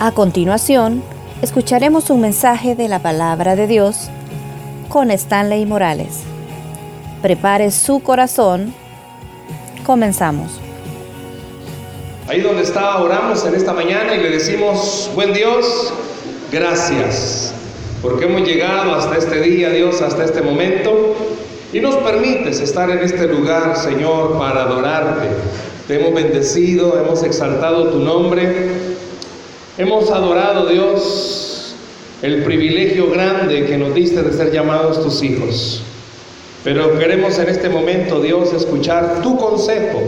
A continuación, escucharemos un mensaje de la palabra de Dios con Stanley Morales. Prepare su corazón. Comenzamos. Ahí donde está, oramos en esta mañana y le decimos, buen Dios, gracias, porque hemos llegado hasta este día, Dios, hasta este momento, y nos permites estar en este lugar, Señor, para adorarte. Te hemos bendecido, hemos exaltado tu nombre, hemos adorado, Dios, el privilegio grande que nos diste de ser llamados tus hijos. Pero queremos en este momento, Dios, escuchar tu consejo,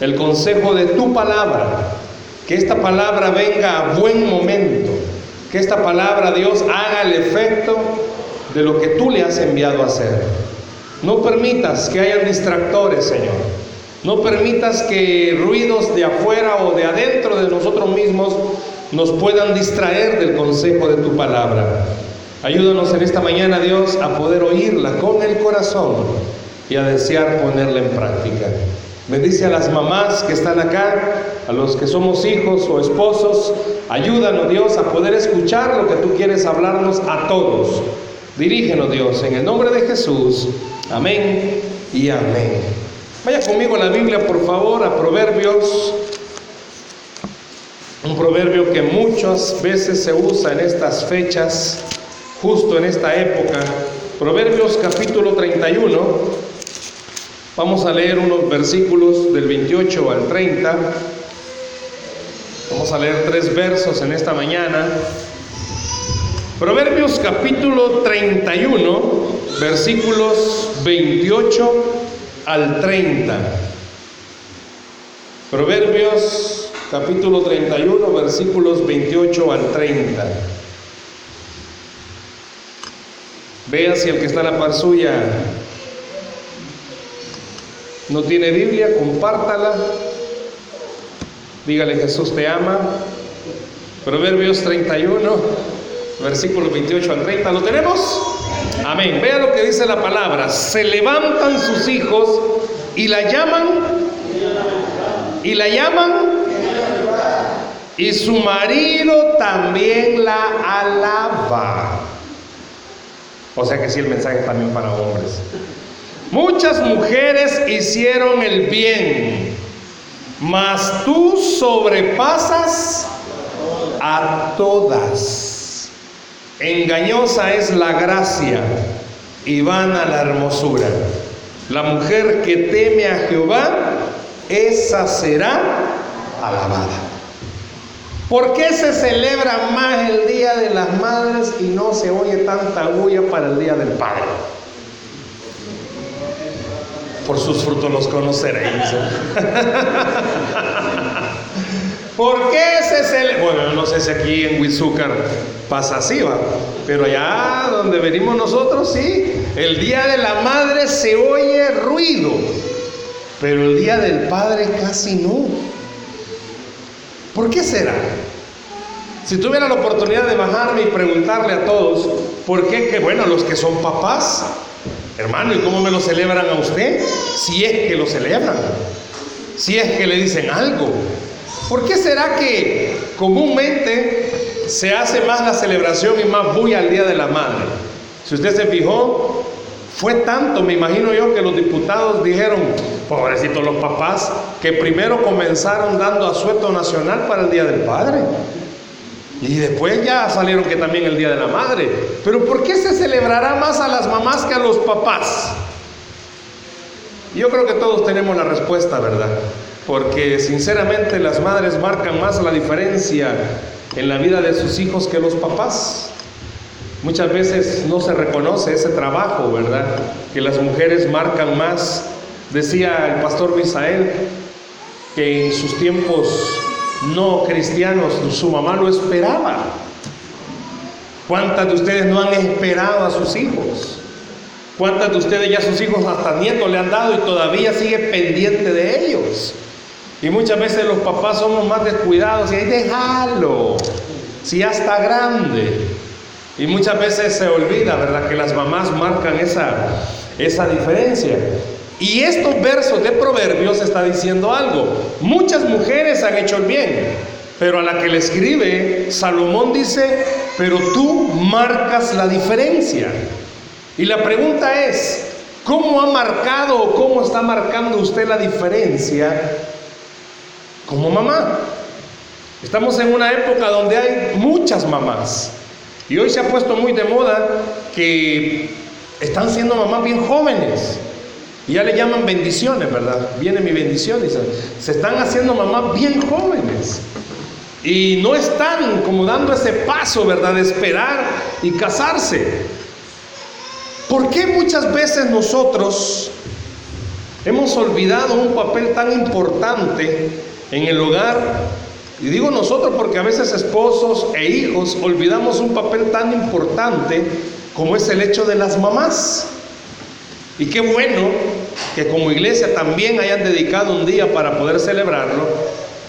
el consejo de tu palabra. Que esta palabra venga a buen momento. Que esta palabra, Dios, haga el efecto de lo que tú le has enviado a hacer. No permitas que hayan distractores, Señor. No permitas que ruidos de afuera o de adentro de nosotros mismos nos puedan distraer del consejo de tu palabra. Ayúdanos en esta mañana, Dios, a poder oírla con el corazón y a desear ponerla en práctica. Bendice a las mamás que están acá, a los que somos hijos o esposos. Ayúdanos, Dios, a poder escuchar lo que tú quieres hablarnos a todos. Dirígenos, Dios, en el nombre de Jesús. Amén y amén. Vaya conmigo a la Biblia, por favor, a Proverbios. Un proverbio que muchas veces se usa en estas fechas justo en esta época. Proverbios capítulo 31. Vamos a leer unos versículos del 28 al 30. Vamos a leer tres versos en esta mañana. Proverbios capítulo 31, versículos 28 al 30. Proverbios capítulo 31, versículos 28 al 30. Vea si el que está a la par suya no tiene Biblia, compártala. Dígale Jesús te ama. Proverbios 31, versículo 28 al 30. ¿Lo tenemos? Amén. Vea lo que dice la palabra. Se levantan sus hijos y la llaman. Y la llaman. Y su marido también la alaba. O sea que sí, el mensaje también para hombres. Muchas mujeres hicieron el bien, mas tú sobrepasas a todas. Engañosa es la gracia y vana la hermosura. La mujer que teme a Jehová, esa será alabada. ¿Por qué se celebra más el Día de las Madres y no se oye tanta bulla para el Día del Padre? Por sus frutos los conoceréis. ¿Por qué se celebra? Bueno, no sé si aquí en Huizúcar pasa así, va. Pero allá donde venimos nosotros, sí. El Día de la Madre se oye ruido. Pero el Día del Padre casi no. ¿Por qué será? Si tuviera la oportunidad de bajarme y preguntarle a todos, ¿por qué? Que bueno, los que son papás, hermano, ¿y cómo me lo celebran a usted? Si es que lo celebran, si es que le dicen algo. ¿Por qué será que comúnmente se hace más la celebración y más bulla al Día de la Madre? Si usted se fijó, fue tanto, me imagino yo, que los diputados dijeron, pobrecitos los papás, que primero comenzaron dando asueto nacional para el Día del Padre. Y después ya salieron que también el Día de la Madre. Pero ¿por qué se celebrará más a las mamás que a los papás? Yo creo que todos tenemos la respuesta, ¿verdad? Porque sinceramente las madres marcan más la diferencia en la vida de sus hijos que los papás. Muchas veces no se reconoce ese trabajo, ¿verdad? Que las mujeres marcan más. Decía el pastor Misael que en sus tiempos no cristianos, su mamá lo esperaba. ¿Cuántas de ustedes no han esperado a sus hijos? ¿Cuántas de ustedes ya sus hijos hasta nietos le han dado y todavía sigue pendiente de ellos? Y muchas veces los papás somos más descuidados y ahí déjalo, si ya está grande. Y muchas veces se olvida, ¿verdad? Que las mamás marcan esa, esa diferencia. Y estos versos de Proverbios está diciendo algo. Muchas mujeres han hecho el bien, Pero a la que le escribe, Salomón dice, pero tú marcas la diferencia. Y la pregunta es, ¿cómo ha marcado o cómo está marcando usted la diferencia como mamá? Estamos en una época donde hay muchas mamás. Y hoy se ha puesto muy de moda que están siendo mamás bien jóvenes. Y ya le llaman bendiciones, ¿verdad? Viene mi bendición. Y se, están haciendo mamás bien jóvenes. Y no están como dando ese paso, ¿verdad? De esperar y casarse. ¿Por qué muchas veces nosotros hemos olvidado un papel tan importante en el hogar? Y digo nosotros porque a veces esposos e hijos olvidamos un papel tan importante como es el hecho de las mamás. Y qué bueno que como iglesia también hayan dedicado un día para poder celebrarlo,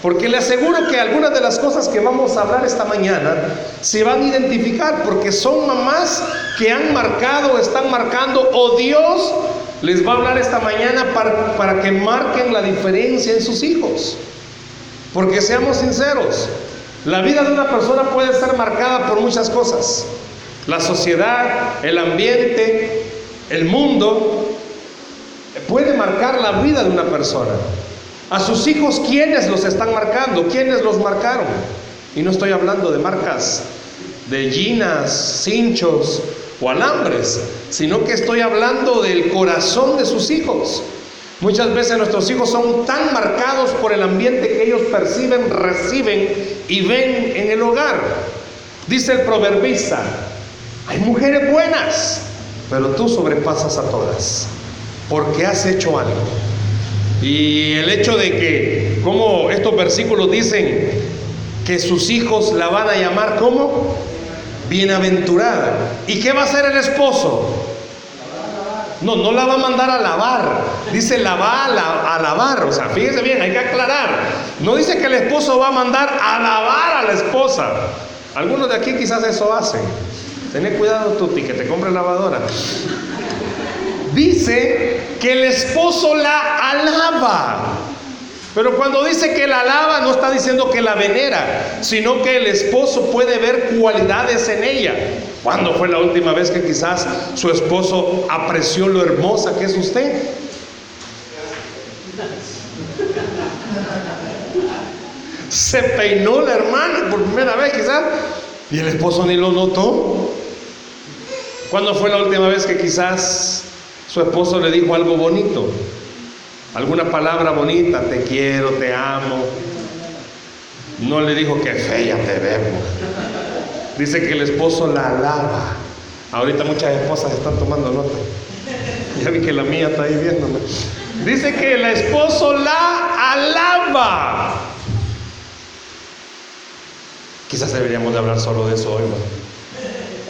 porque le aseguro que algunas de las cosas que vamos a hablar esta mañana se van a identificar porque son mamás que han marcado, están marcando, o Dios les va a hablar esta mañana para, para que marquen la diferencia en sus hijos. Porque seamos sinceros, la vida de una persona puede ser marcada por muchas cosas. La sociedad, el ambiente, el mundo, puede marcar la vida de una persona. A sus hijos, ¿quiénes los están marcando? ¿Quiénes los marcaron? Y no estoy hablando de marcas de ginas, cinchos o alambres, sino que estoy hablando del corazón de sus hijos. Muchas veces nuestros hijos son tan marcados por el ambiente que ellos perciben, reciben y ven en el hogar. Dice el proverbista, hay mujeres buenas, pero tú sobrepasas a todas, porque has hecho algo. Y el hecho de que, como estos versículos dicen, que sus hijos la van a llamar como bienaventurada. ¿Y qué va a hacer el esposo? No, no la va a mandar a lavar. Dice la va a, lavar. O sea, fíjese bien, hay que aclarar. No dice que el esposo va a mandar a lavar a la esposa. Algunos de aquí quizás eso hacen. Ten cuidado, Tuti, que te compre lavadora dice que el esposo la alaba. Pero cuando dice que la alaba, no está diciendo que la venera, sino que el esposo puede ver cualidades en ella. ¿Cuándo fue la última vez que quizás su esposo apreció lo hermosa que es usted? Se peinó la hermana por primera vez quizás y el esposo ni lo notó. ¿Cuándo fue la última vez que quizás su esposo le dijo algo bonito, alguna palabra bonita, te quiero, te amo. No le dijo que fea te vemos. Dice que el esposo la alaba. Ahorita muchas esposas están tomando nota. Ya vi que la mía está ahí viéndome. Dice que el esposo la alaba. Quizás deberíamos de hablar solo de eso hoy.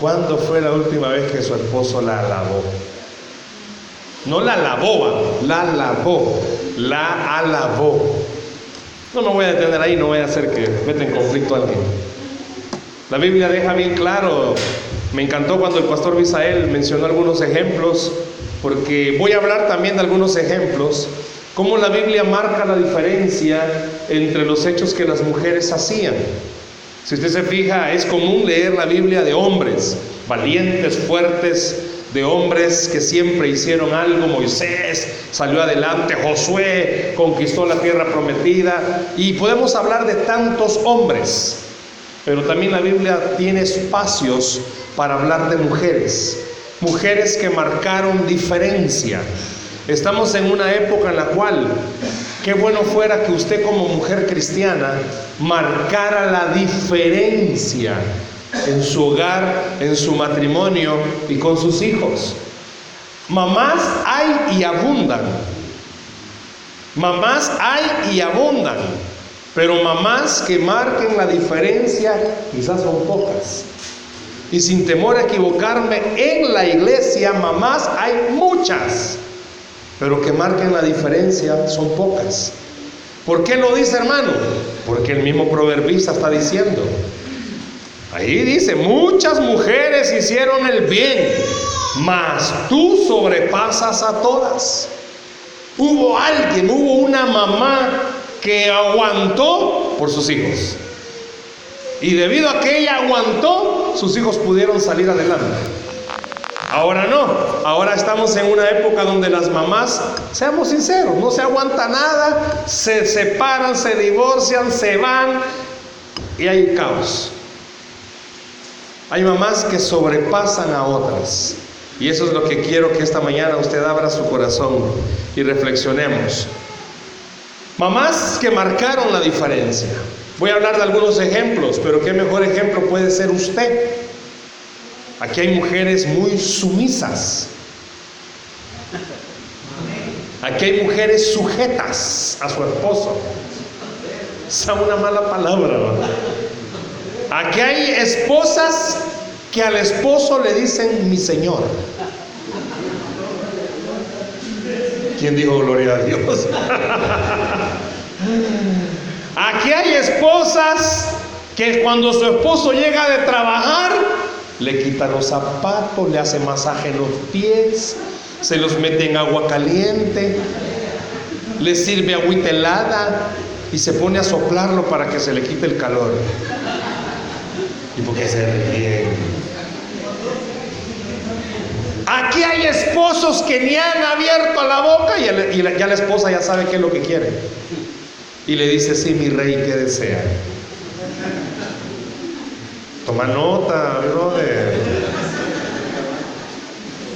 ¿Cuándo fue la última vez que su esposo la alabó? No la lavó, la lavó, la alabó. No me voy a detener ahí, no voy a hacer que meta en conflicto a alguien. La Biblia deja bien claro, me encantó cuando el pastor Misael mencionó algunos ejemplos, porque voy a hablar también de algunos ejemplos, cómo la Biblia marca la diferencia entre los hechos que las mujeres hacían. Si usted se fija, es común leer la Biblia de hombres, valientes, fuertes, de hombres que siempre hicieron algo. Moisés salió adelante, Josué conquistó la tierra prometida y podemos hablar de tantos hombres. Pero también la Biblia tiene espacios para hablar de mujeres, mujeres que marcaron diferencia. Estamos en una época en la cual qué bueno fuera que usted como mujer cristiana marcara la diferencia en su hogar, en su matrimonio y con sus hijos. Mamás hay y abundan. Mamás hay y abundan. Pero mamás que marquen la diferencia quizás son pocas. Y sin temor a equivocarme, en la iglesia mamás hay muchas. Pero que marquen la diferencia son pocas. ¿Por qué lo dice hermano? Porque el mismo proverbista está diciendo, Ahí dice, muchas mujeres hicieron el bien, mas tú sobrepasas a todas. Hubo alguien, hubo una mamá que aguantó por sus hijos. Y debido a que ella aguantó, sus hijos pudieron salir adelante. Ahora no, ahora estamos en una época donde las mamás, seamos sinceros, no se aguanta nada, se separan, se divorcian, se van y hay caos. Hay mamás que sobrepasan a otras. Y eso es lo que quiero que esta mañana usted abra su corazón y reflexionemos. Mamás que marcaron la diferencia. Voy a hablar de algunos ejemplos, pero qué mejor ejemplo puede ser usted. Aquí hay mujeres muy sumisas. Aquí hay mujeres sujetas a su esposo. Es una mala palabra. Aquí hay esposas que al esposo le dicen mi señor. ¿Quién dijo gloria a Dios? Aquí hay esposas que cuando su esposo llega de trabajar, le quita los zapatos, le hace masaje en los pies, se los mete en agua caliente, le sirve agüita helada y se pone a soplarlo para que se le quite el calor. ¿Y por qué se ríen? Aquí hay esposos que ni han abierto la boca y, ya la esposa ya sabe qué es lo que quiere. Y le dice, sí, mi rey, ¿qué desea? Toma nota, brother.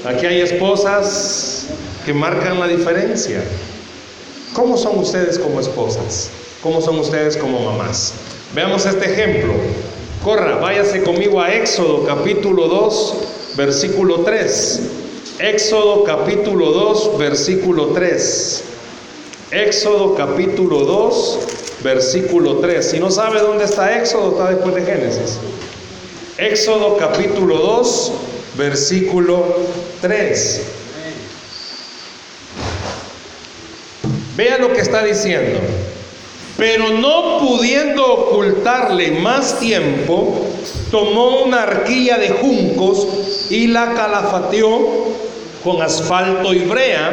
Aquí hay esposas que marcan la diferencia. ¿Cómo son ustedes como esposas? ¿Cómo son ustedes como mamás? Veamos este ejemplo. Corra, váyase conmigo a Éxodo capítulo 2, versículo 3. Éxodo capítulo 2, versículo 3. Éxodo capítulo 2, versículo 3. Si no sabe dónde está Éxodo, está después de Génesis. Éxodo capítulo 2, versículo 3. Vea lo que está diciendo. Pero no pudiendo ocultarle más tiempo, tomó una arquilla de juncos y la calafateó con asfalto y brea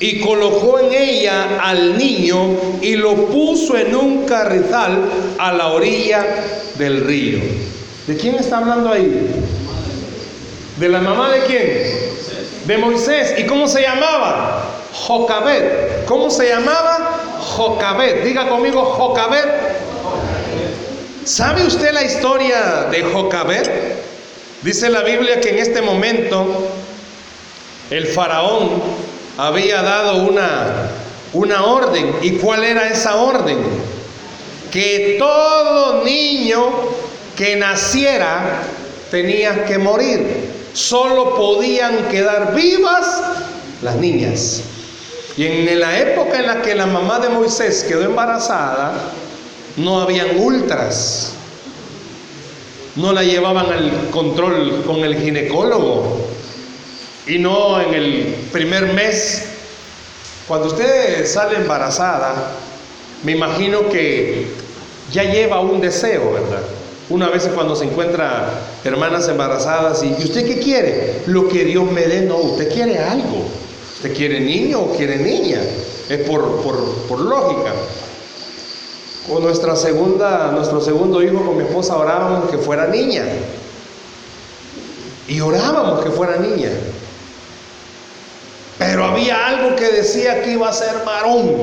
y colocó en ella al niño y lo puso en un carrizal a la orilla del río. ¿De quién está hablando ahí? ¿De la mamá de quién? De Moisés. ¿Y cómo se llamaba? Jocabet. ¿Cómo se llamaba? Jocabet. Diga conmigo Jocabet. ¿Sabe usted la historia de Jocabet? Dice la Biblia que en este momento el faraón había dado una, una orden. ¿Y cuál era esa orden? Que todo niño que naciera tenía que morir. Solo podían quedar vivas las niñas. Y en la época en la que la mamá de Moisés quedó embarazada, no habían ultras. No la llevaban al control con el ginecólogo. Y no en el primer mes. Cuando usted sale embarazada, me imagino que ya lleva un deseo, ¿verdad? Una vez cuando se encuentra hermanas embarazadas y, usted qué quiere? Lo que Dios me dé, no, usted quiere algo. ¿Usted quiere niño o quiere niña? Es por, por, lógica. Con nuestra segunda, nuestro segundo hijo con mi esposa orábamos que fuera niña. Y orábamos que fuera niña. Pero había algo que decía que iba a ser varón.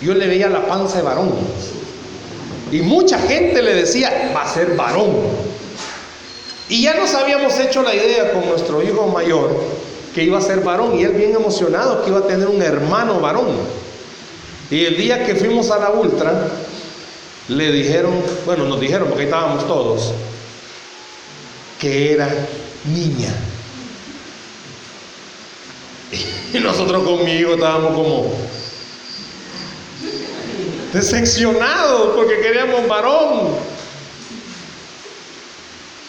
Yo le veía la panza de varón. Y mucha gente le decía, va a ser varón. Y ya nos habíamos hecho la idea con nuestro hijo mayor que iba a ser varón y él bien emocionado que iba a tener un hermano varón. Y el día que fuimos a la ultra, le dijeron, bueno, nos dijeron porque ahí estábamos todos, que era niña. Y nosotros conmigo estábamos como, decepcionados porque queríamos varón.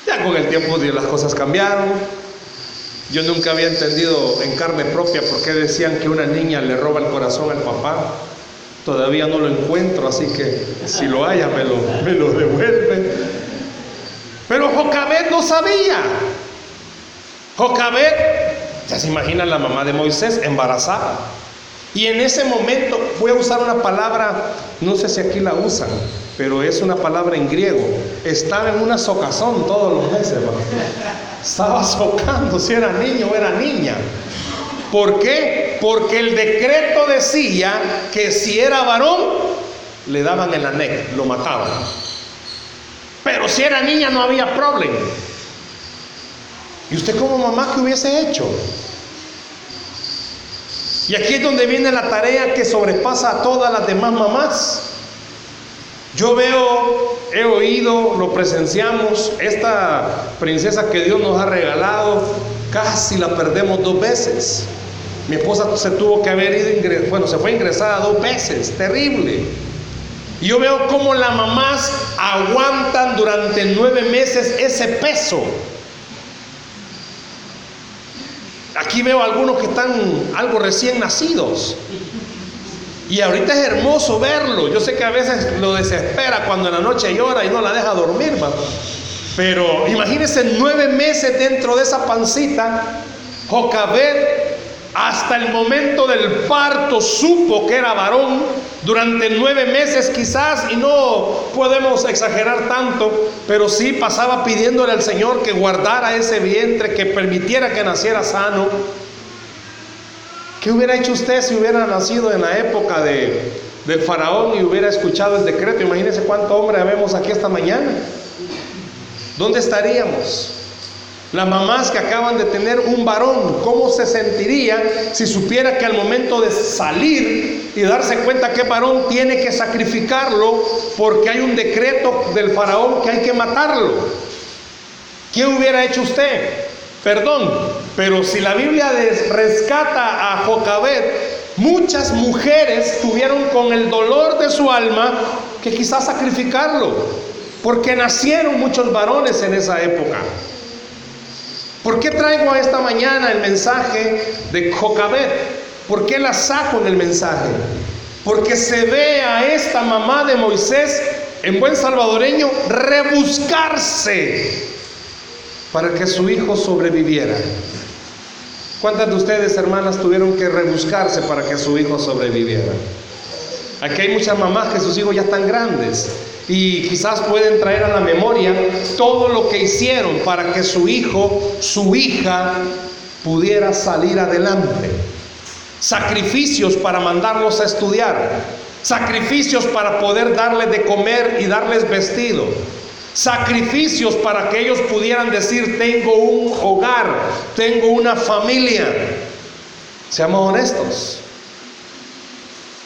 Ya con el tiempo las cosas cambiaron. Yo nunca había entendido en carne propia por qué decían que una niña le roba el corazón al papá. Todavía no lo encuentro, así que si lo haya me lo, devuelve. Pero Jocabet no sabía. Jocabet, ya se imagina la mamá de Moisés embarazada. Y en ese momento voy a usar una palabra, no sé si aquí la usan, pero es una palabra en griego. Estaba en una socazón todos los meses, Estaba socando si era niño o era niña. ¿Por qué? Porque el decreto decía que si era varón, le daban el anec, lo mataban. Pero si era niña no había problema. ¿Y usted como mamá qué hubiese hecho? Y aquí es donde viene la tarea que sobrepasa a todas las demás mamás. Yo veo, he oído, lo presenciamos, esta princesa que Dios nos ha regalado, casi la perdemos dos veces. Mi esposa se tuvo que haber ido, bueno, se fue ingresada dos veces, terrible. Y yo veo cómo las mamás aguantan durante nueve meses ese peso. Aquí veo algunos que están algo recién nacidos. Y ahorita es hermoso verlo. Yo sé que a veces lo desespera cuando en la noche llora y no la deja dormir, Pero imagínense nueve meses dentro de esa pancita. Jocabet hasta el momento del parto supo que era varón durante nueve meses quizás, y no podemos exagerar tanto, pero sí pasaba pidiéndole al Señor que guardara ese vientre, que permitiera que naciera sano. ¿Qué hubiera hecho usted si hubiera nacido en la época de, del faraón y hubiera escuchado el decreto? Imagínese cuánto hombre habemos aquí esta mañana. ¿Dónde estaríamos? Las mamás que acaban de tener un varón, ¿cómo se sentiría si supiera que al momento de salir y darse cuenta que varón tiene que sacrificarlo porque hay un decreto del faraón que hay que matarlo? ¿Qué hubiera hecho usted? Perdón, pero si la Biblia rescata a Jocabet, muchas mujeres tuvieron con el dolor de su alma que quizás sacrificarlo, porque nacieron muchos varones en esa época. ¿Por qué traigo esta mañana el mensaje de Jocabet? ¿Por qué la saco en el mensaje? Porque se ve a esta mamá de Moisés, en buen salvadoreño, rebuscarse para que su hijo sobreviviera. ¿Cuántas de ustedes, hermanas, tuvieron que rebuscarse para que su hijo sobreviviera? Aquí hay muchas mamás que sus hijos ya están grandes y quizás pueden traer a la memoria todo lo que hicieron para que su hijo, su hija, pudiera salir adelante. Sacrificios para mandarlos a estudiar. Sacrificios para poder darles de comer y darles vestido. Sacrificios para que ellos pudieran decir, tengo un hogar, tengo una familia. Seamos honestos.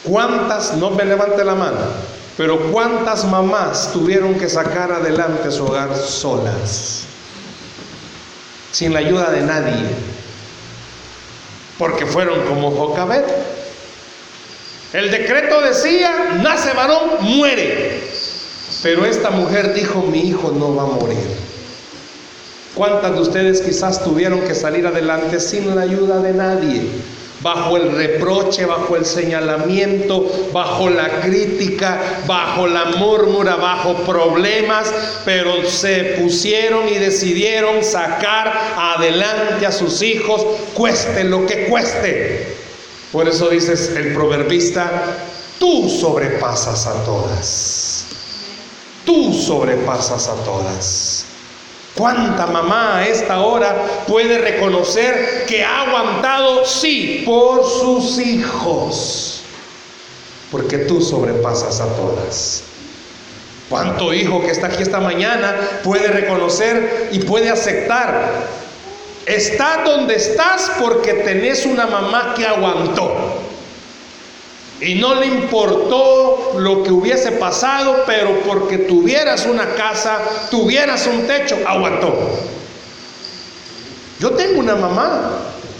¿Cuántas, no me levante la mano, pero ¿cuántas mamás tuvieron que sacar adelante su hogar solas? Sin la ayuda de nadie. Porque fueron como Jocabet. El decreto decía, nace varón, muere. Pero esta mujer dijo, mi hijo no va a morir. ¿Cuántas de ustedes quizás tuvieron que salir adelante sin la ayuda de nadie? bajo el reproche, bajo el señalamiento, bajo la crítica, bajo la murmura, bajo problemas, pero se pusieron y decidieron sacar adelante a sus hijos, cueste lo que cueste. Por eso dices el proverbista, tú sobrepasas a todas. Tú sobrepasas a todas. ¿Cuánta mamá a esta hora puede reconocer que ha aguantado, sí, por sus hijos? Porque tú sobrepasas a todas. ¿Cuánto hijo que está aquí esta mañana puede reconocer y puede aceptar? Estás donde estás porque tenés una mamá que aguantó. Y no le importó lo que hubiese pasado, pero porque tuvieras una casa, tuvieras un techo, aguantó. Yo tengo una mamá,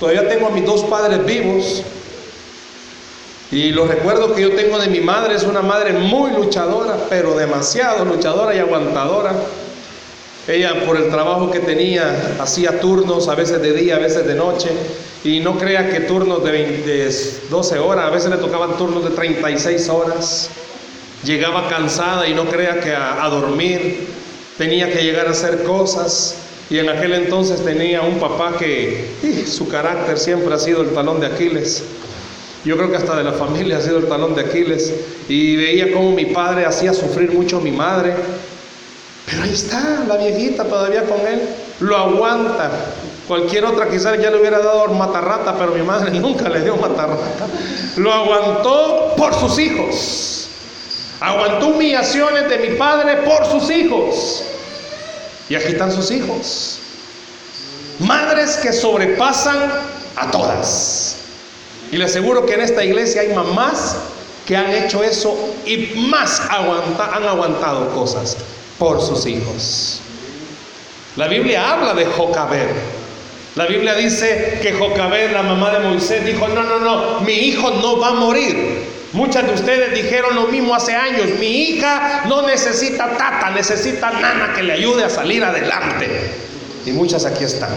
todavía tengo a mis dos padres vivos. Y los recuerdos que yo tengo de mi madre es una madre muy luchadora, pero demasiado luchadora y aguantadora. Ella por el trabajo que tenía hacía turnos, a veces de día, a veces de noche. Y no crea que turnos de, 12 horas, a veces le tocaban turnos de 36 horas. Llegaba cansada y no crea que a, dormir, tenía que llegar a hacer cosas. Y en aquel entonces tenía un papá que su carácter siempre ha sido el talón de Aquiles. Yo creo que hasta de la familia ha sido el talón de Aquiles. Y veía cómo mi padre hacía sufrir mucho a mi madre. Pero ahí está, la viejita todavía con él. Lo aguanta. Cualquier otra quizás ya le hubiera dado matarrata, pero mi madre nunca le dio matarrata. Lo aguantó por sus hijos. Aguantó humillaciones de mi padre por sus hijos. Y aquí están sus hijos. Madres que sobrepasan a todas. Y le aseguro que en esta iglesia hay mamás que han hecho eso y más han aguantado cosas por sus hijos. La Biblia habla de Jocabed. La Biblia dice que Jocabed, la mamá de Moisés, dijo, no, no, no, mi hijo no va a morir. Muchas de ustedes dijeron lo mismo hace años, mi hija no necesita tata, necesita nana que le ayude a salir adelante. Y muchas aquí están.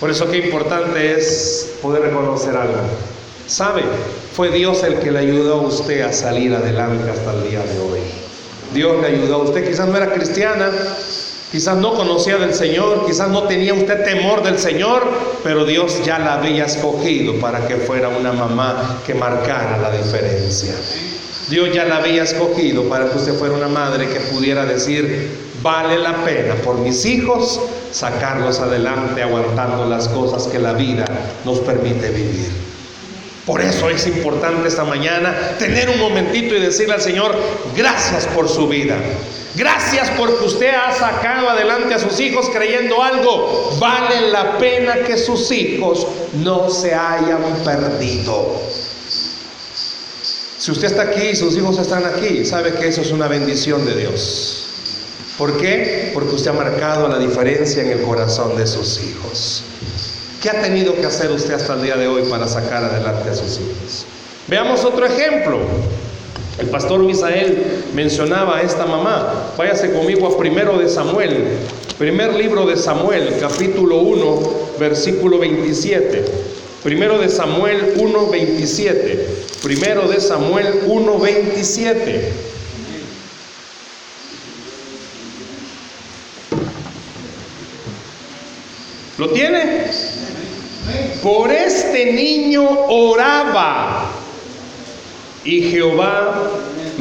Por eso qué importante es poder reconocer algo. ¿Sabe? Fue Dios el que le ayudó a usted a salir adelante hasta el día de hoy. Dios le ayudó usted. Quizás no era cristiana, quizás no conocía del Señor, quizás no tenía usted temor del Señor, pero Dios ya la había escogido para que fuera una mamá que marcara la diferencia. Dios ya la había escogido para que usted fuera una madre que pudiera decir, vale la pena por mis hijos sacarlos adelante aguantando las cosas que la vida nos permite vivir. Por eso es importante esta mañana tener un momentito y decirle al Señor, gracias por su vida. Gracias porque usted ha sacado adelante a sus hijos creyendo algo. Vale la pena que sus hijos no se hayan perdido. Si usted está aquí y sus hijos están aquí, sabe que eso es una bendición de Dios. ¿Por qué? Porque usted ha marcado la diferencia en el corazón de sus hijos. ¿Qué ha tenido que hacer usted hasta el día de hoy para sacar adelante a sus hijos? Veamos otro ejemplo. El pastor Misael mencionaba a esta mamá. Váyase conmigo a primero de Samuel. Primer libro de Samuel, capítulo 1, versículo 27. Primero de Samuel 1, 27. Primero de Samuel 1, 27. ¿Lo tiene? Por este niño oraba y Jehová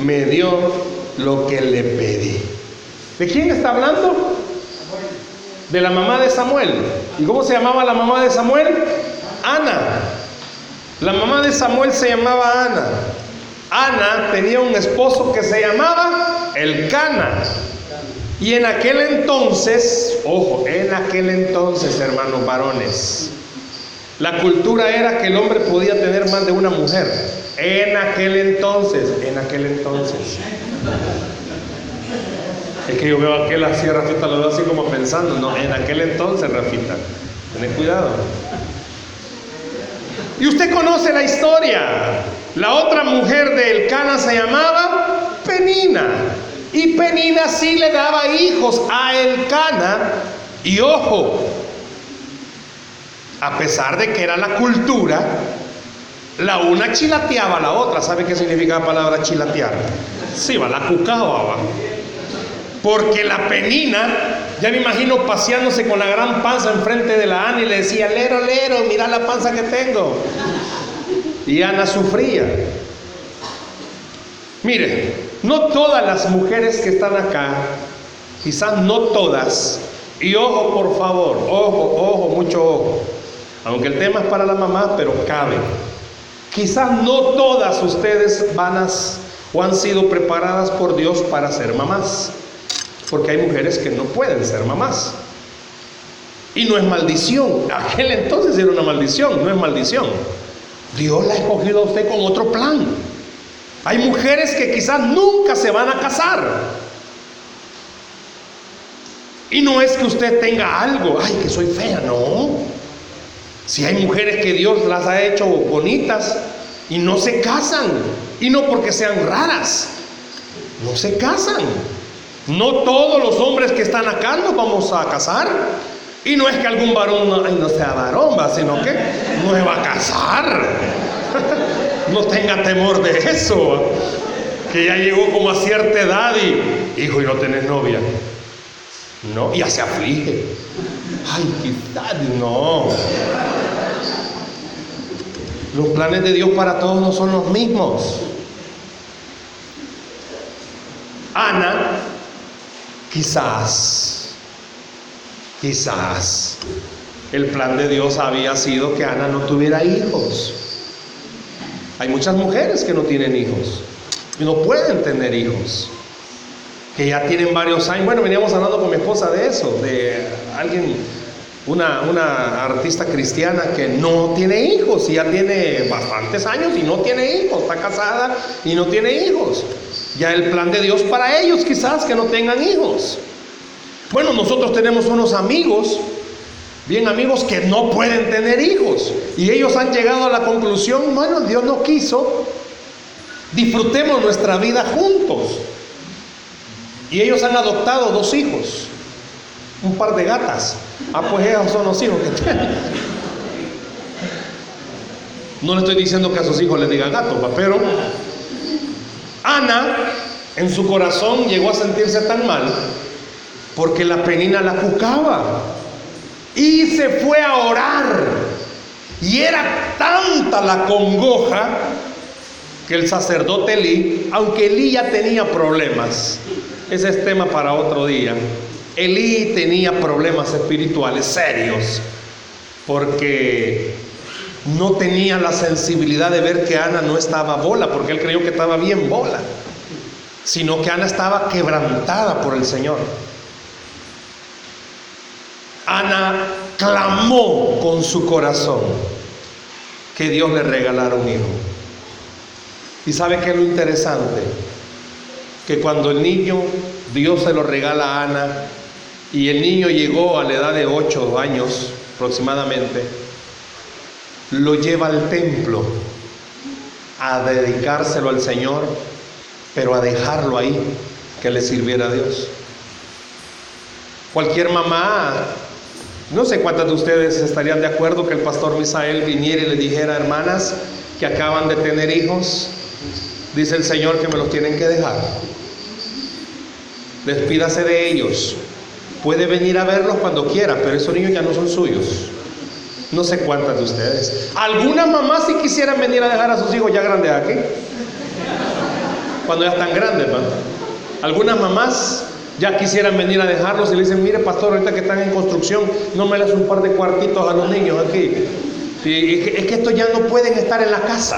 me dio lo que le pedí. ¿De quién está hablando? De la mamá de Samuel. ¿Y cómo se llamaba la mamá de Samuel? Ana. La mamá de Samuel se llamaba Ana. Ana tenía un esposo que se llamaba El Cana. Y en aquel entonces, ojo, en aquel entonces, hermanos varones, la cultura era que el hombre podía tener más de una mujer. En aquel entonces, en aquel entonces. Es que yo veo aquel así, Rafita, lo veo así como pensando, no, en aquel entonces, Rafita, tened cuidado. Y usted conoce la historia. La otra mujer del Cana se llamaba Penina. Y Penina sí le daba hijos a Elcana. Y ojo, a pesar de que era la cultura, la una chilateaba a la otra. ¿Sabe qué significa la palabra chilatear? Sí, va, la cucaba. Porque la penina, ya me imagino paseándose con la gran panza enfrente de la Ana y le decía, lero, lero, mira la panza que tengo. Y Ana sufría. Mire, no todas las mujeres que están acá, quizás no todas, y ojo por favor, ojo, ojo, mucho ojo, aunque el tema es para la mamá, pero cabe. Quizás no todas ustedes van a, o han sido preparadas por Dios para ser mamás, porque hay mujeres que no pueden ser mamás. Y no es maldición, aquel entonces era una maldición, no es maldición. Dios la ha escogido a usted con otro plan. Hay mujeres que quizás nunca se van a casar. Y no es que usted tenga algo, ay, que soy fea, no. Si hay mujeres que Dios las ha hecho bonitas y no se casan, y no porque sean raras, no se casan. No todos los hombres que están acá nos vamos a casar. Y no es que algún varón ay, no sea varón, sino que no se va a casar. no tenga temor de eso. Que ya llegó como a cierta edad y, hijo, y no tenés novia. No, ya se aflige. Ay, qué no. Los planes de Dios para todos no son los mismos. Ana, quizás, quizás, el plan de Dios había sido que Ana no tuviera hijos. Hay muchas mujeres que no tienen hijos y no pueden tener hijos, que ya tienen varios años. Bueno, veníamos hablando con mi esposa de eso, de alguien, una, una artista cristiana que no tiene hijos y ya tiene bastantes años y no tiene hijos, está casada y no tiene hijos. Ya el plan de Dios para ellos quizás que no tengan hijos. Bueno, nosotros tenemos unos amigos, bien amigos que no pueden tener hijos. Y ellos han llegado a la conclusión, bueno, Dios no quiso, disfrutemos nuestra vida juntos. Y ellos han adoptado dos hijos, un par de gatas. Ah, pues ellos son los hijos que tienen. No le estoy diciendo que a sus hijos les digan gato, pero Ana en su corazón llegó a sentirse tan mal porque la penina la cucaba y se fue a orar. Y era tanta la congoja que el sacerdote Elí, aunque Elí ya tenía problemas, ese es tema para otro día, Elí tenía problemas espirituales serios, porque no tenía la sensibilidad de ver que Ana no estaba bola, porque él creyó que estaba bien bola, sino que Ana estaba quebrantada por el Señor. Ana clamó con su corazón que Dios le regalara un hijo. ¿Y sabe qué es lo interesante? Que cuando el niño, Dios se lo regala a Ana, y el niño llegó a la edad de ocho años aproximadamente, lo lleva al templo a dedicárselo al Señor, pero a dejarlo ahí, que le sirviera a Dios. Cualquier mamá, no sé cuántas de ustedes estarían de acuerdo que el pastor Misael viniera y le dijera, hermanas, que acaban de tener hijos, dice el Señor que me los tienen que dejar. Despídase de ellos. Puede venir a verlos cuando quiera, pero esos niños ya no son suyos. No sé cuántas de ustedes. ¿Alguna mamá si quisieran venir a dejar a sus hijos ya grandes aquí? Cuando ya están grandes, ¿no? Algunas mamás ya quisieran venir a dejarlos y le dicen, mire pastor, ahorita que están en construcción, no me das un par de cuartitos a los niños aquí. Y es que estos ya no pueden estar en la casa.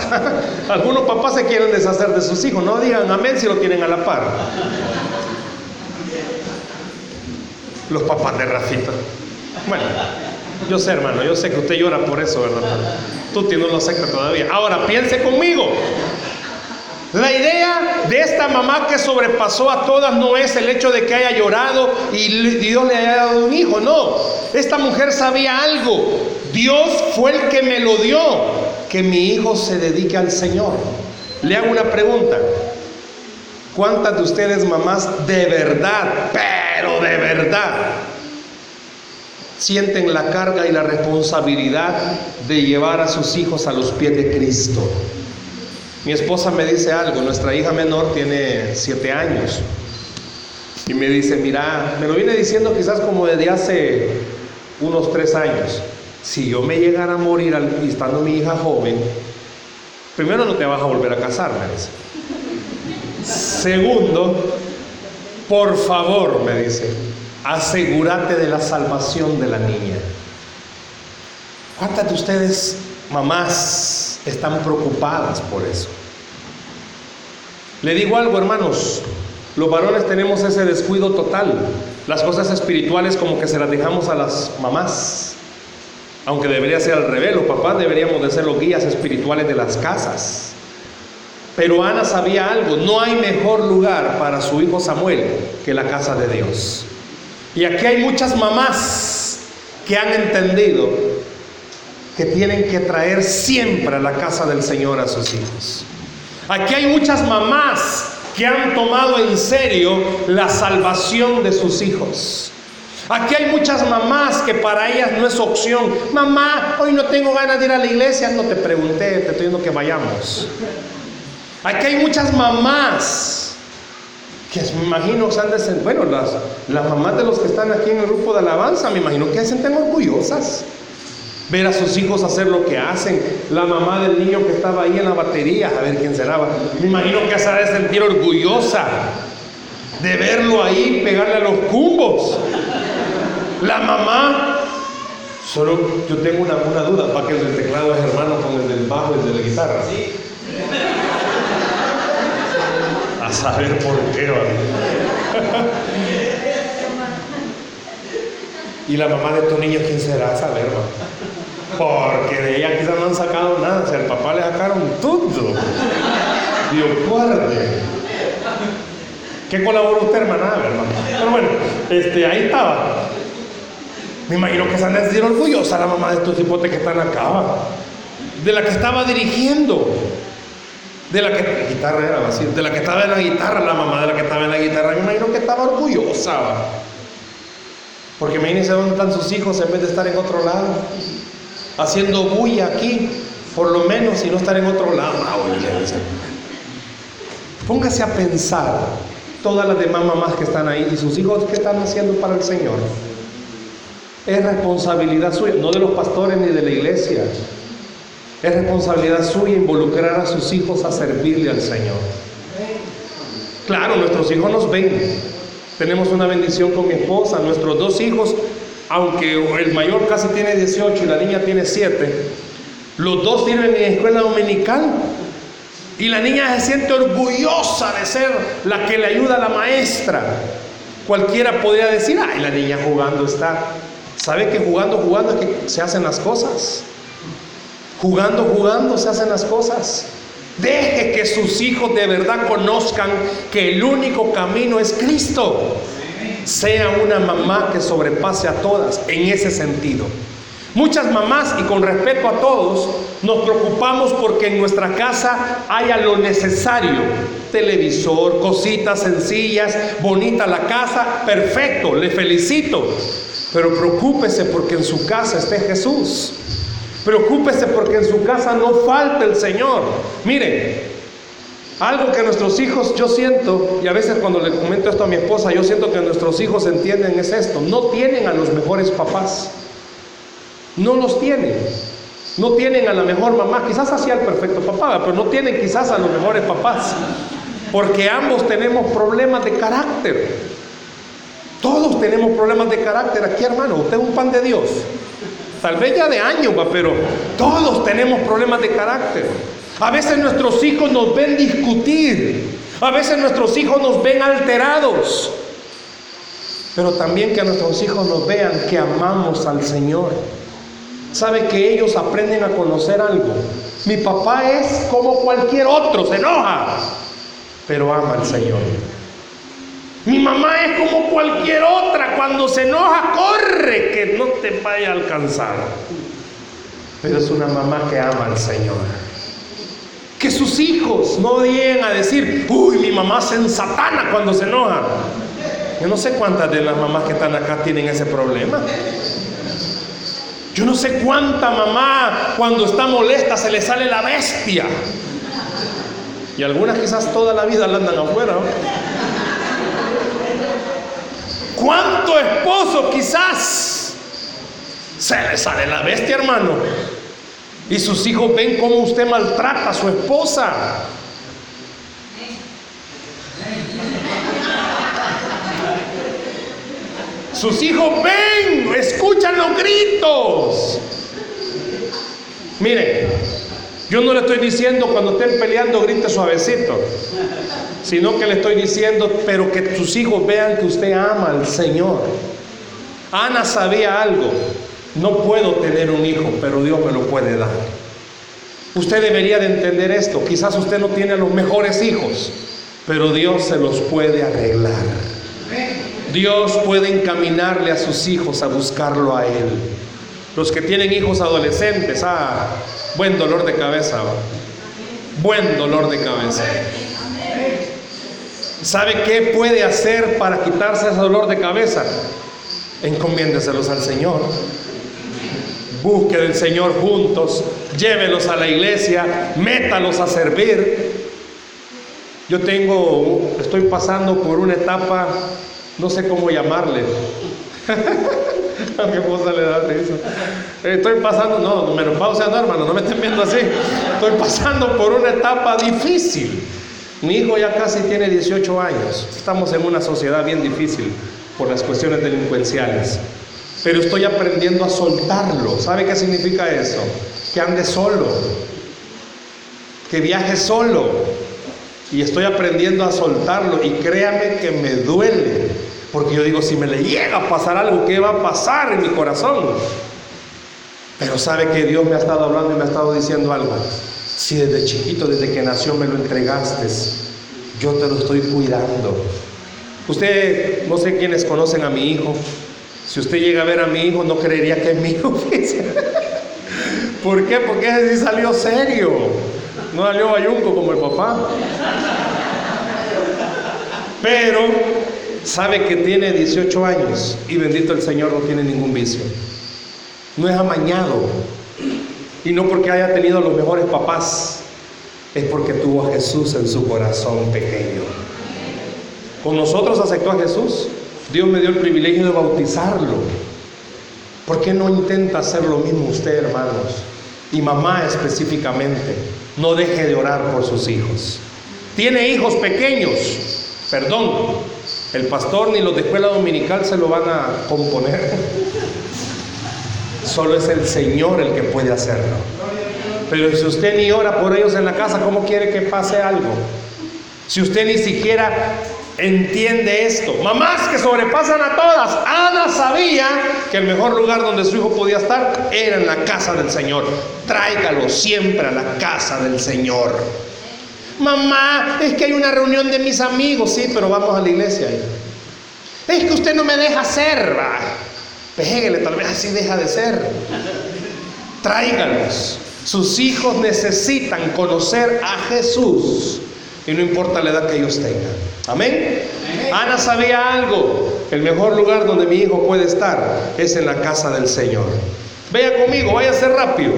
Algunos papás se quieren deshacer de sus hijos. No digan amén si lo tienen a la par. Los papás de Rafita. Bueno, yo sé, hermano, yo sé que usted llora por eso, ¿verdad? Tú tienes lo acepta todavía. Ahora, piense conmigo. La idea de esta mamá que sobrepasó a todas no es el hecho de que haya llorado y Dios le haya dado un hijo, no. Esta mujer sabía algo. Dios fue el que me lo dio, que mi hijo se dedique al Señor. Le hago una pregunta. ¿Cuántas de ustedes mamás de verdad, pero de verdad, sienten la carga y la responsabilidad de llevar a sus hijos a los pies de Cristo? Mi esposa me dice algo, nuestra hija menor tiene siete años. Y me dice, mira, me lo viene diciendo quizás como desde hace unos tres años. Si yo me llegara a morir estando mi hija joven, primero no te vas a volver a casar, me dice. Segundo, por favor, me dice, asegúrate de la salvación de la niña. ¿Cuántas de ustedes, mamás, están preocupadas por eso? Le digo algo, hermanos, los varones tenemos ese descuido total. Las cosas espirituales como que se las dejamos a las mamás. Aunque debería ser al revés, los papás deberíamos de ser los guías espirituales de las casas. Pero Ana sabía algo, no hay mejor lugar para su hijo Samuel que la casa de Dios. Y aquí hay muchas mamás que han entendido que tienen que traer siempre a la casa del Señor a sus hijos. Aquí hay muchas mamás que han tomado en serio la salvación de sus hijos. Aquí hay muchas mamás que para ellas no es opción. Mamá, hoy no tengo ganas de ir a la iglesia. No te pregunté, te estoy diciendo que vayamos. Aquí hay muchas mamás que me imagino se han de sentir, bueno, las, las mamás de los que están aquí en el grupo de alabanza, me imagino que se sienten orgullosas. ver a sus hijos hacer lo que hacen. La mamá del niño que estaba ahí en la batería, a ver quién será. Me imagino que se ha de sentir orgullosa de verlo ahí pegarle a los cumbos. La mamá, solo yo tengo una, una duda, para que el del teclado es hermano con el del bajo y el de la guitarra. Saber por qué. y la mamá de estos niños, ¿quién será? A saber, porque de ella quizás no han sacado nada. Si al papá le sacaron todo. Dios guarde. ¿Qué colaboró usted, hermana? Hermano? Pero bueno, este, ahí estaba. Me imagino que se han de sentir orgullosa la mamá de estos hipotes que están acá. De la que estaba dirigiendo. De la que la guitarra era vacía. De la que estaba en la guitarra, la mamá de la que estaba en la guitarra. Me imagino que estaba orgullosa. Porque imagínense dónde están sus hijos en vez de estar en otro lado haciendo bulla aquí, por lo menos, y no estar en otro lado. Ah, Póngase a pensar todas las demás mamás que están ahí y sus hijos que están haciendo para el Señor. Es responsabilidad suya, no de los pastores ni de la iglesia. Es responsabilidad suya involucrar a sus hijos a servirle al Señor. Claro, nuestros hijos nos ven. Tenemos una bendición con mi esposa. Nuestros dos hijos aunque el mayor casi tiene 18 y la niña tiene 7, los dos tienen en escuela dominical. Y la niña se siente orgullosa de ser la que le ayuda a la maestra. Cualquiera podría decir, ay, la niña jugando está. ¿Sabe que jugando, jugando es que se hacen las cosas? Jugando, jugando se hacen las cosas. Deje que sus hijos de verdad conozcan que el único camino es Cristo sea una mamá que sobrepase a todas en ese sentido. Muchas mamás, y con respeto a todos, nos preocupamos porque en nuestra casa haya lo necesario. Televisor, cositas sencillas, bonita la casa, perfecto, le felicito. Pero preocúpese porque en su casa esté Jesús. Preocúpese porque en su casa no falte el Señor. Mire, algo que nuestros hijos, yo siento, y a veces cuando le comento esto a mi esposa, yo siento que nuestros hijos entienden es esto, no tienen a los mejores papás, no los tienen, no tienen a la mejor mamá, quizás hacía el perfecto papá, pero no tienen quizás a los mejores papás, porque ambos tenemos problemas de carácter, todos tenemos problemas de carácter aquí hermano, usted es un pan de Dios, tal vez ya de años, pero todos tenemos problemas de carácter. A veces nuestros hijos nos ven discutir. A veces nuestros hijos nos ven alterados. Pero también que nuestros hijos nos vean que amamos al Señor. Sabe que ellos aprenden a conocer algo. Mi papá es como cualquier otro, se enoja, pero ama al Señor. Mi mamá es como cualquier otra, cuando se enoja, corre que no te vaya a alcanzar. Pero es una mamá que ama al Señor. Que sus hijos no lleguen a decir, uy, mi mamá se ensatana cuando se enoja. Yo no sé cuántas de las mamás que están acá tienen ese problema. Yo no sé cuánta mamá cuando está molesta se le sale la bestia. Y algunas quizás toda la vida la andan afuera. ¿Cuánto esposo quizás se le sale la bestia, hermano? Y sus hijos ven cómo usted maltrata a su esposa. Sus hijos ven, escuchan los gritos. Mire, yo no le estoy diciendo cuando estén peleando grite suavecito, sino que le estoy diciendo, pero que sus hijos vean que usted ama al Señor. Ana sabía algo, no puedo tener un hijo, pero Dios me lo puede dar. Usted debería de entender esto. Quizás usted no tiene los mejores hijos, pero Dios se los puede arreglar. Dios puede encaminarle a sus hijos a buscarlo a Él. Los que tienen hijos adolescentes, ah, buen dolor de cabeza. Buen dolor de cabeza. ¿Sabe qué puede hacer para quitarse ese dolor de cabeza? Encomiéndeselos al Señor. Busque del Señor juntos, llévelos a la iglesia, métalos a servir. Yo tengo, estoy pasando por una etapa, no sé cómo llamarle, A mi esposa le da risa. Estoy pasando, no, menopausia no, hermano, no me estén viendo así. Estoy pasando por una etapa difícil. Mi hijo ya casi tiene 18 años. Estamos en una sociedad bien difícil por las cuestiones delincuenciales. Pero estoy aprendiendo a soltarlo. ¿Sabe qué significa eso? Que ande solo. Que viaje solo. Y estoy aprendiendo a soltarlo. Y créame que me duele. Porque yo digo, si me le llega a pasar algo, ¿qué va a pasar en mi corazón? Pero sabe que Dios me ha estado hablando y me ha estado diciendo algo. Si desde chiquito, desde que nació, me lo entregaste, yo te lo estoy cuidando. Usted, no sé quiénes conocen a mi hijo. Si usted llega a ver a mi hijo, no creería que es mi hijo. ¿Por qué? Porque ese sí salió serio. No salió bayunco como el papá. Pero sabe que tiene 18 años y bendito el Señor no tiene ningún vicio. No es amañado. Y no porque haya tenido los mejores papás, es porque tuvo a Jesús en su corazón pequeño. Con nosotros aceptó a Jesús. Dios me dio el privilegio de bautizarlo. ¿Por qué no intenta hacer lo mismo usted, hermanos? Y mamá específicamente, no deje de orar por sus hijos. Tiene hijos pequeños, perdón, el pastor ni los de escuela dominical se lo van a componer. Solo es el Señor el que puede hacerlo. Pero si usted ni ora por ellos en la casa, ¿cómo quiere que pase algo? Si usted ni siquiera entiende esto. Mamás que sobrepasan a todas. Ana sabía que el mejor lugar donde su hijo podía estar era en la casa del Señor. Tráigalo siempre a la casa del Señor. Mamá, es que hay una reunión de mis amigos. Sí, pero vamos a la iglesia. Es que usted no me deja hacer. Va. Pégale, tal vez así deja de ser. Tráigalos. Sus hijos necesitan conocer a Jesús. Y no importa la edad que ellos tengan. Amén. Ana sabía algo. El mejor lugar donde mi hijo puede estar es en la casa del Señor. Vea conmigo, vaya a ser rápido.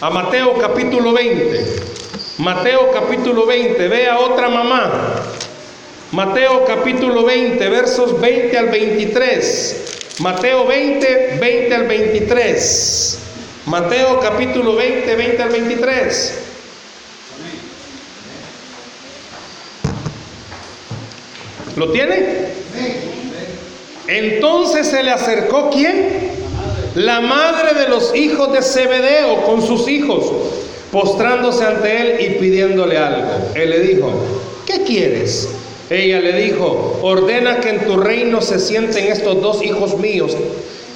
A Mateo capítulo 20. Mateo capítulo 20. Vea otra mamá. Mateo capítulo 20, versos 20 al 23. Mateo 20, 20 al 23. Mateo capítulo 20, 20 al 23. ¿Lo tiene? Entonces se le acercó quién? La madre de los hijos de Zebedeo con sus hijos, postrándose ante él y pidiéndole algo. Él le dijo, ¿qué quieres? Ella le dijo, ordena que en tu reino se sienten estos dos hijos míos,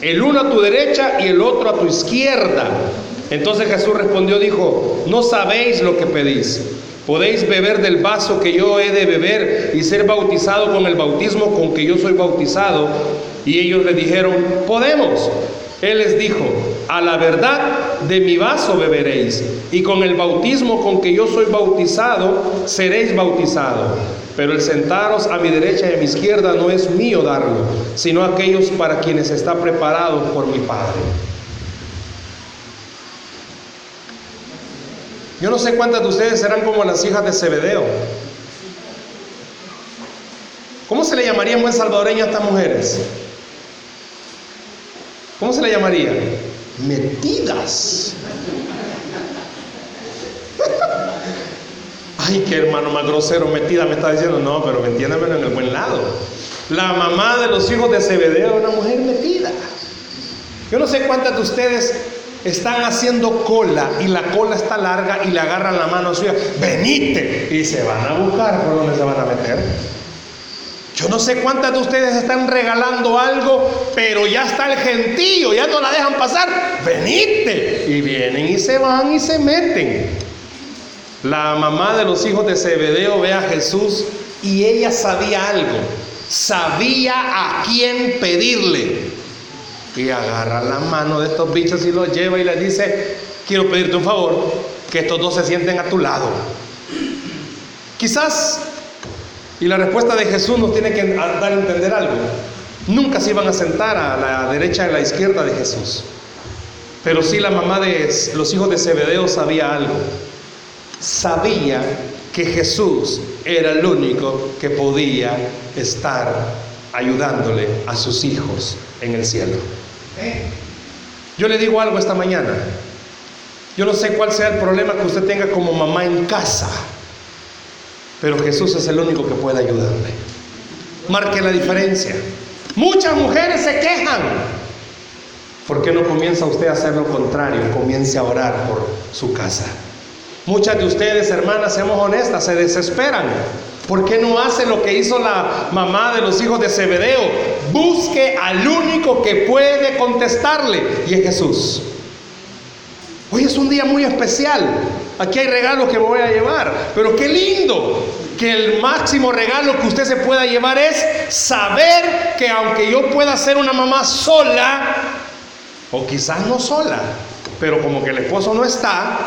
el uno a tu derecha y el otro a tu izquierda. Entonces Jesús respondió, dijo, no sabéis lo que pedís. Podéis beber del vaso que yo he de beber y ser bautizado con el bautismo con que yo soy bautizado. Y ellos le dijeron, podemos. Él les dijo, a la verdad de mi vaso beberéis, y con el bautismo con que yo soy bautizado, seréis bautizados. Pero el sentaros a mi derecha y a mi izquierda no es mío darlo, sino aquellos para quienes está preparado por mi Padre. Yo no sé cuántas de ustedes serán como las hijas de Zebedeo. ¿Cómo se le llamaría en buen salvadoreño a estas mujeres? ¿Cómo se le llamaría? Metidas. Ay, qué hermano más grosero, metida me está diciendo. No, pero entiéndamelo en el buen lado. La mamá de los hijos de Zebedeo era una mujer metida. Yo no sé cuántas de ustedes están haciendo cola y la cola está larga y le agarran la mano suya, venite, y se van a buscar por dónde se van a meter. Yo no sé cuántas de ustedes están regalando algo, pero ya está el gentío, ya no la dejan pasar, venite, y vienen y se van y se meten. La mamá de los hijos de Zebedeo ve a Jesús y ella sabía algo, sabía a quién pedirle y agarra la mano de estos bichos y los lleva y les dice, quiero pedirte un favor, que estos dos se sienten a tu lado. Quizás, y la respuesta de Jesús nos tiene que dar a entender algo, nunca se iban a sentar a la derecha y a la izquierda de Jesús. Pero sí la mamá de los hijos de Zebedeo sabía algo. Sabía que Jesús era el único que podía estar ayudándole a sus hijos en el cielo. Yo le digo algo esta mañana. Yo no sé cuál sea el problema que usted tenga como mamá en casa, pero Jesús es el único que puede ayudarle. Marque la diferencia. Muchas mujeres se quejan. ¿Por qué no comienza usted a hacer lo contrario? Comience a orar por su casa. Muchas de ustedes, hermanas, seamos honestas, se desesperan. ¿Por qué no hace lo que hizo la mamá de los hijos de Zebedeo? Busque al único que puede contestarle y es Jesús. Hoy es un día muy especial. Aquí hay regalos que me voy a llevar. Pero qué lindo que el máximo regalo que usted se pueda llevar es saber que aunque yo pueda ser una mamá sola, o quizás no sola, pero como que el esposo no está,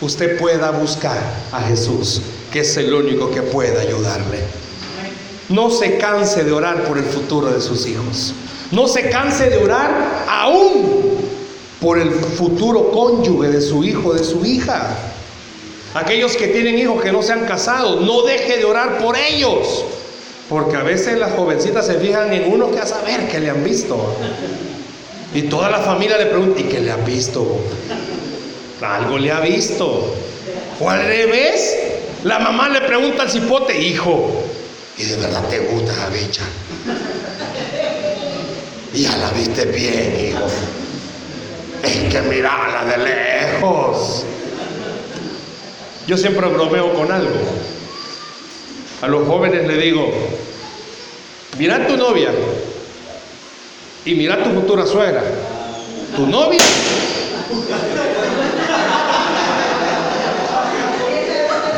usted pueda buscar a Jesús, que es el único que puede ayudarle. No se canse de orar por el futuro de sus hijos. No se canse de orar aún por el futuro cónyuge de su hijo, de su hija. Aquellos que tienen hijos que no se han casado, no deje de orar por ellos. Porque a veces las jovencitas se fijan en uno que a saber que le han visto. Y toda la familia le pregunta, ¿y qué le ha visto? Algo le ha visto. O al revés, la mamá le pregunta al cipote, hijo, ¿y de verdad te gusta la bicha? Ya la viste bien, hijo. Es que mirala de lejos. Yo siempre bromeo con algo. A los jóvenes le digo, mira tu novia y mira tu futura suegra. Tu novia.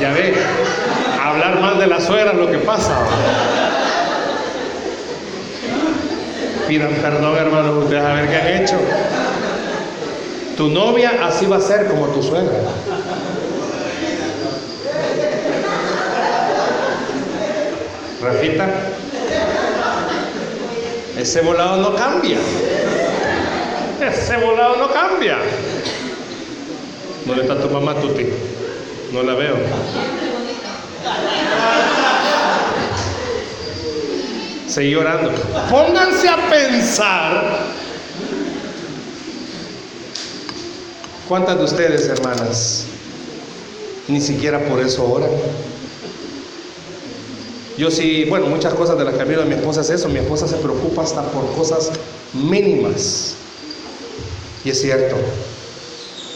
Ya ve, hablar mal de la suegra es lo que pasa. Pidan perdón, hermanos, ustedes a ver qué han hecho. Tu novia así va a ser como tu suegra. Rafita, ese volado no cambia. Ese volado no cambia. ¿Dónde está tu mamá, Tuti? No la veo. Seguí orando. Pónganse a pensar. ¿Cuántas de ustedes, hermanas, ni siquiera por eso oran? Yo sí, bueno, muchas cosas de las que miro de mi esposa es eso. Mi esposa se preocupa hasta por cosas mínimas. Y es cierto.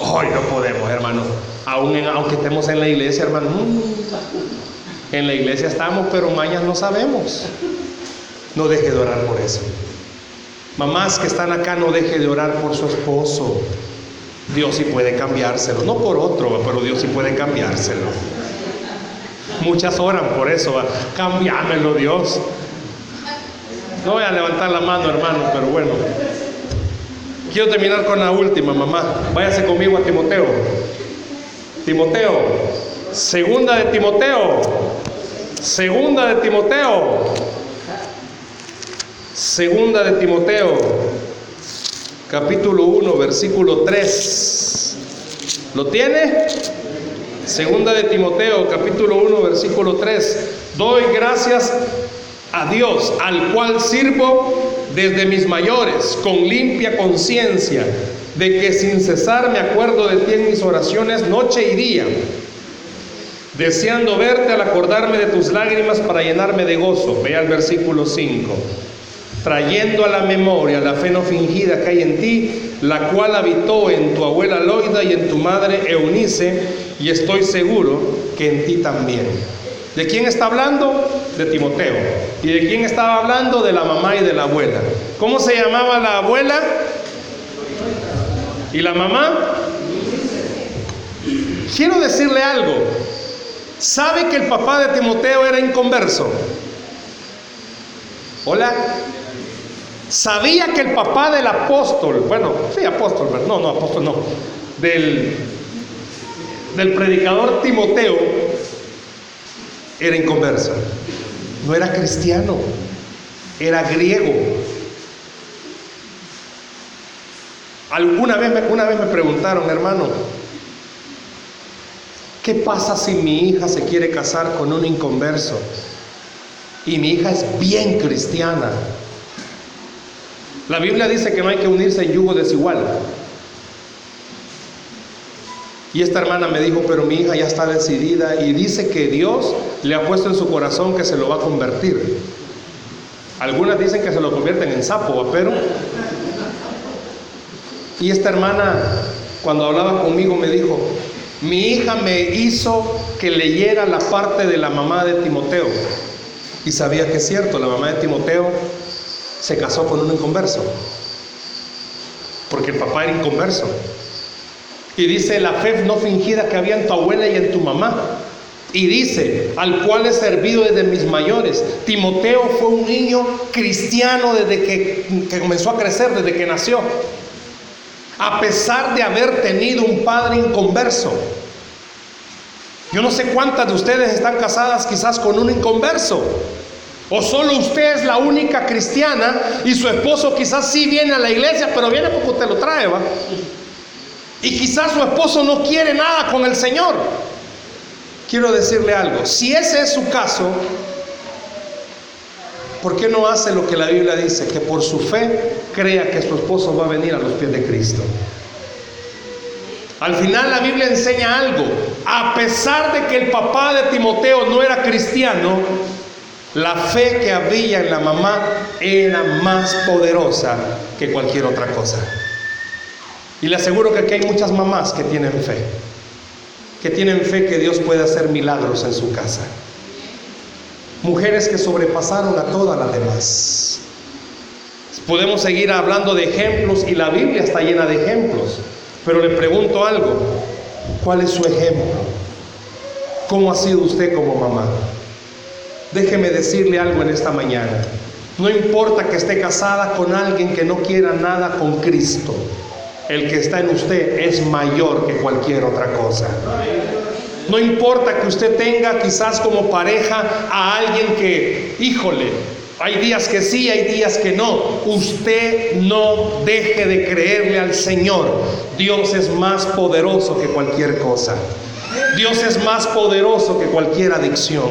Hoy no podemos, hermano. Aún aunque estemos en la iglesia, hermano. Mm, en la iglesia estamos, pero mañana no sabemos. No deje de orar por eso. Mamás que están acá, no deje de orar por su esposo. Dios sí puede cambiárselo. No por otro, pero Dios sí puede cambiárselo. Muchas oran por eso. Cambiámelo, Dios. No voy a levantar la mano, hermano, pero bueno. Quiero terminar con la última, mamá. Váyase conmigo a Timoteo. Timoteo. Segunda de Timoteo. Segunda de Timoteo. Segunda de Timoteo. Capítulo 1, versículo 3. ¿Lo tiene? Segunda de Timoteo, capítulo 1, versículo 3. Doy gracias a Dios, al cual sirvo desde mis mayores, con limpia conciencia, de que sin cesar me acuerdo de ti en mis oraciones noche y día, deseando verte al acordarme de tus lágrimas para llenarme de gozo. Vea el versículo 5 trayendo a la memoria la fe no fingida que hay en ti, la cual habitó en tu abuela Loida y en tu madre Eunice, y estoy seguro que en ti también. ¿De quién está hablando? De Timoteo. ¿Y de quién estaba hablando? De la mamá y de la abuela. ¿Cómo se llamaba la abuela? ¿Y la mamá? Quiero decirle algo. ¿Sabe que el papá de Timoteo era inconverso? Hola. Sabía que el papá del apóstol, bueno, sí, apóstol, no, no, apóstol no, del, del predicador Timoteo, era inconverso. No era cristiano, era griego. Alguna vez, una vez me preguntaron, hermano, ¿qué pasa si mi hija se quiere casar con un inconverso? Y mi hija es bien cristiana. La Biblia dice que no hay que unirse en yugo desigual. Y esta hermana me dijo, pero mi hija ya está decidida y dice que Dios le ha puesto en su corazón que se lo va a convertir. Algunas dicen que se lo convierten en sapo, pero... Y esta hermana, cuando hablaba conmigo, me dijo, mi hija me hizo que leyera la parte de la mamá de Timoteo. Y sabía que es cierto, la mamá de Timoteo se casó con un inconverso. Porque el papá era inconverso. Y dice la fe no fingida que había en tu abuela y en tu mamá. Y dice, al cual he servido desde mis mayores. Timoteo fue un niño cristiano desde que, comenzó a crecer, desde que nació. A pesar de haber tenido un padre inconverso. Yo no sé cuántas de ustedes están casadas quizás con un inconverso. O solo usted es la única cristiana y su esposo quizás sí viene a la iglesia, pero viene porque usted lo trae, ¿va? Y quizás su esposo no quiere nada con el Señor. Quiero decirle algo, si ese es su caso, ¿por qué no hace lo que la Biblia dice? Que por su fe crea que su esposo va a venir a los pies de Cristo. Al final la Biblia enseña algo. A pesar de que el papá de Timoteo no era cristiano, la fe que había en la mamá era más poderosa que cualquier otra cosa. Y le aseguro que aquí hay muchas mamás que tienen fe, que tienen fe que Dios puede hacer milagros en su casa. Mujeres que sobrepasaron a todas las demás. Podemos seguir hablando de ejemplos y la Biblia está llena de ejemplos, pero le pregunto algo, ¿cuál es su ejemplo? ¿Cómo ha sido usted como mamá? Déjeme decirle algo en esta mañana. No importa que esté casada con alguien que no quiera nada con Cristo el que está en usted es mayor que cualquier otra cosa. No importa que usted tenga quizás como pareja a alguien que, híjole, hay días que sí, hay días que no. Usted no deje de creerle al Señor. Dios es más poderoso que cualquier cosa. Dios es más poderoso que cualquier adicción.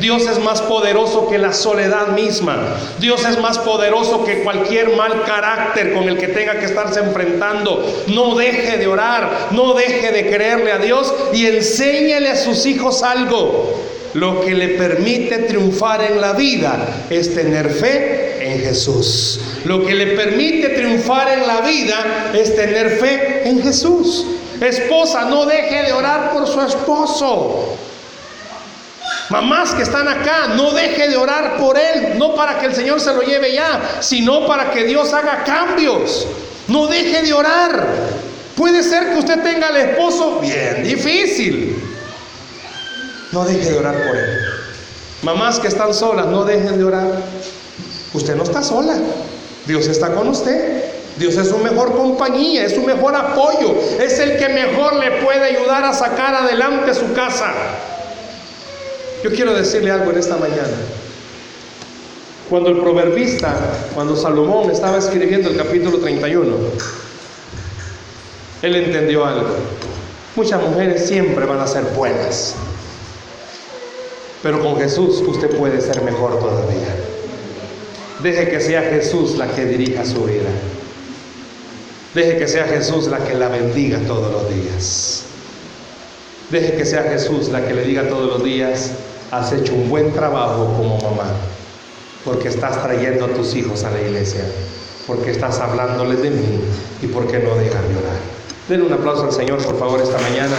Dios es más poderoso que la soledad misma. Dios es más poderoso que cualquier mal carácter con el que tenga que estarse enfrentando. No deje de orar, no deje de creerle a Dios y enséñele a sus hijos algo. Lo que le permite triunfar en la vida es tener fe en Jesús. Lo que le permite triunfar en la vida es tener fe en Jesús. Esposa, no deje de orar por su esposo. Mamás que están acá, no deje de orar por él, no para que el Señor se lo lleve ya, sino para que Dios haga cambios. No deje de orar. Puede ser que usted tenga al esposo bien difícil. No deje de orar por él. Mamás que están solas, no dejen de orar. Usted no está sola. Dios está con usted. Dios es su mejor compañía, es su mejor apoyo, es el que mejor le puede ayudar a sacar adelante su casa. Yo quiero decirle algo en esta mañana. Cuando el proverbista, cuando Salomón estaba escribiendo el capítulo 31, él entendió algo. Muchas mujeres siempre van a ser buenas, pero con Jesús usted puede ser mejor todavía. Deje que sea Jesús la que dirija su vida. Deje que sea Jesús la que la bendiga todos los días. Deje que sea Jesús la que le diga todos los días, has hecho un buen trabajo como mamá, porque estás trayendo a tus hijos a la iglesia, porque estás hablándoles de mí y porque no dejan llorar. Den un aplauso al Señor, por favor, esta mañana.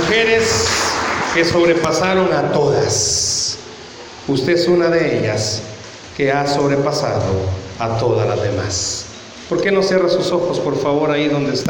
Mujeres que sobrepasaron a todas. Usted es una de ellas que ha sobrepasado a todas las demás. ¿Por qué no cierra sus ojos, por favor, ahí donde está?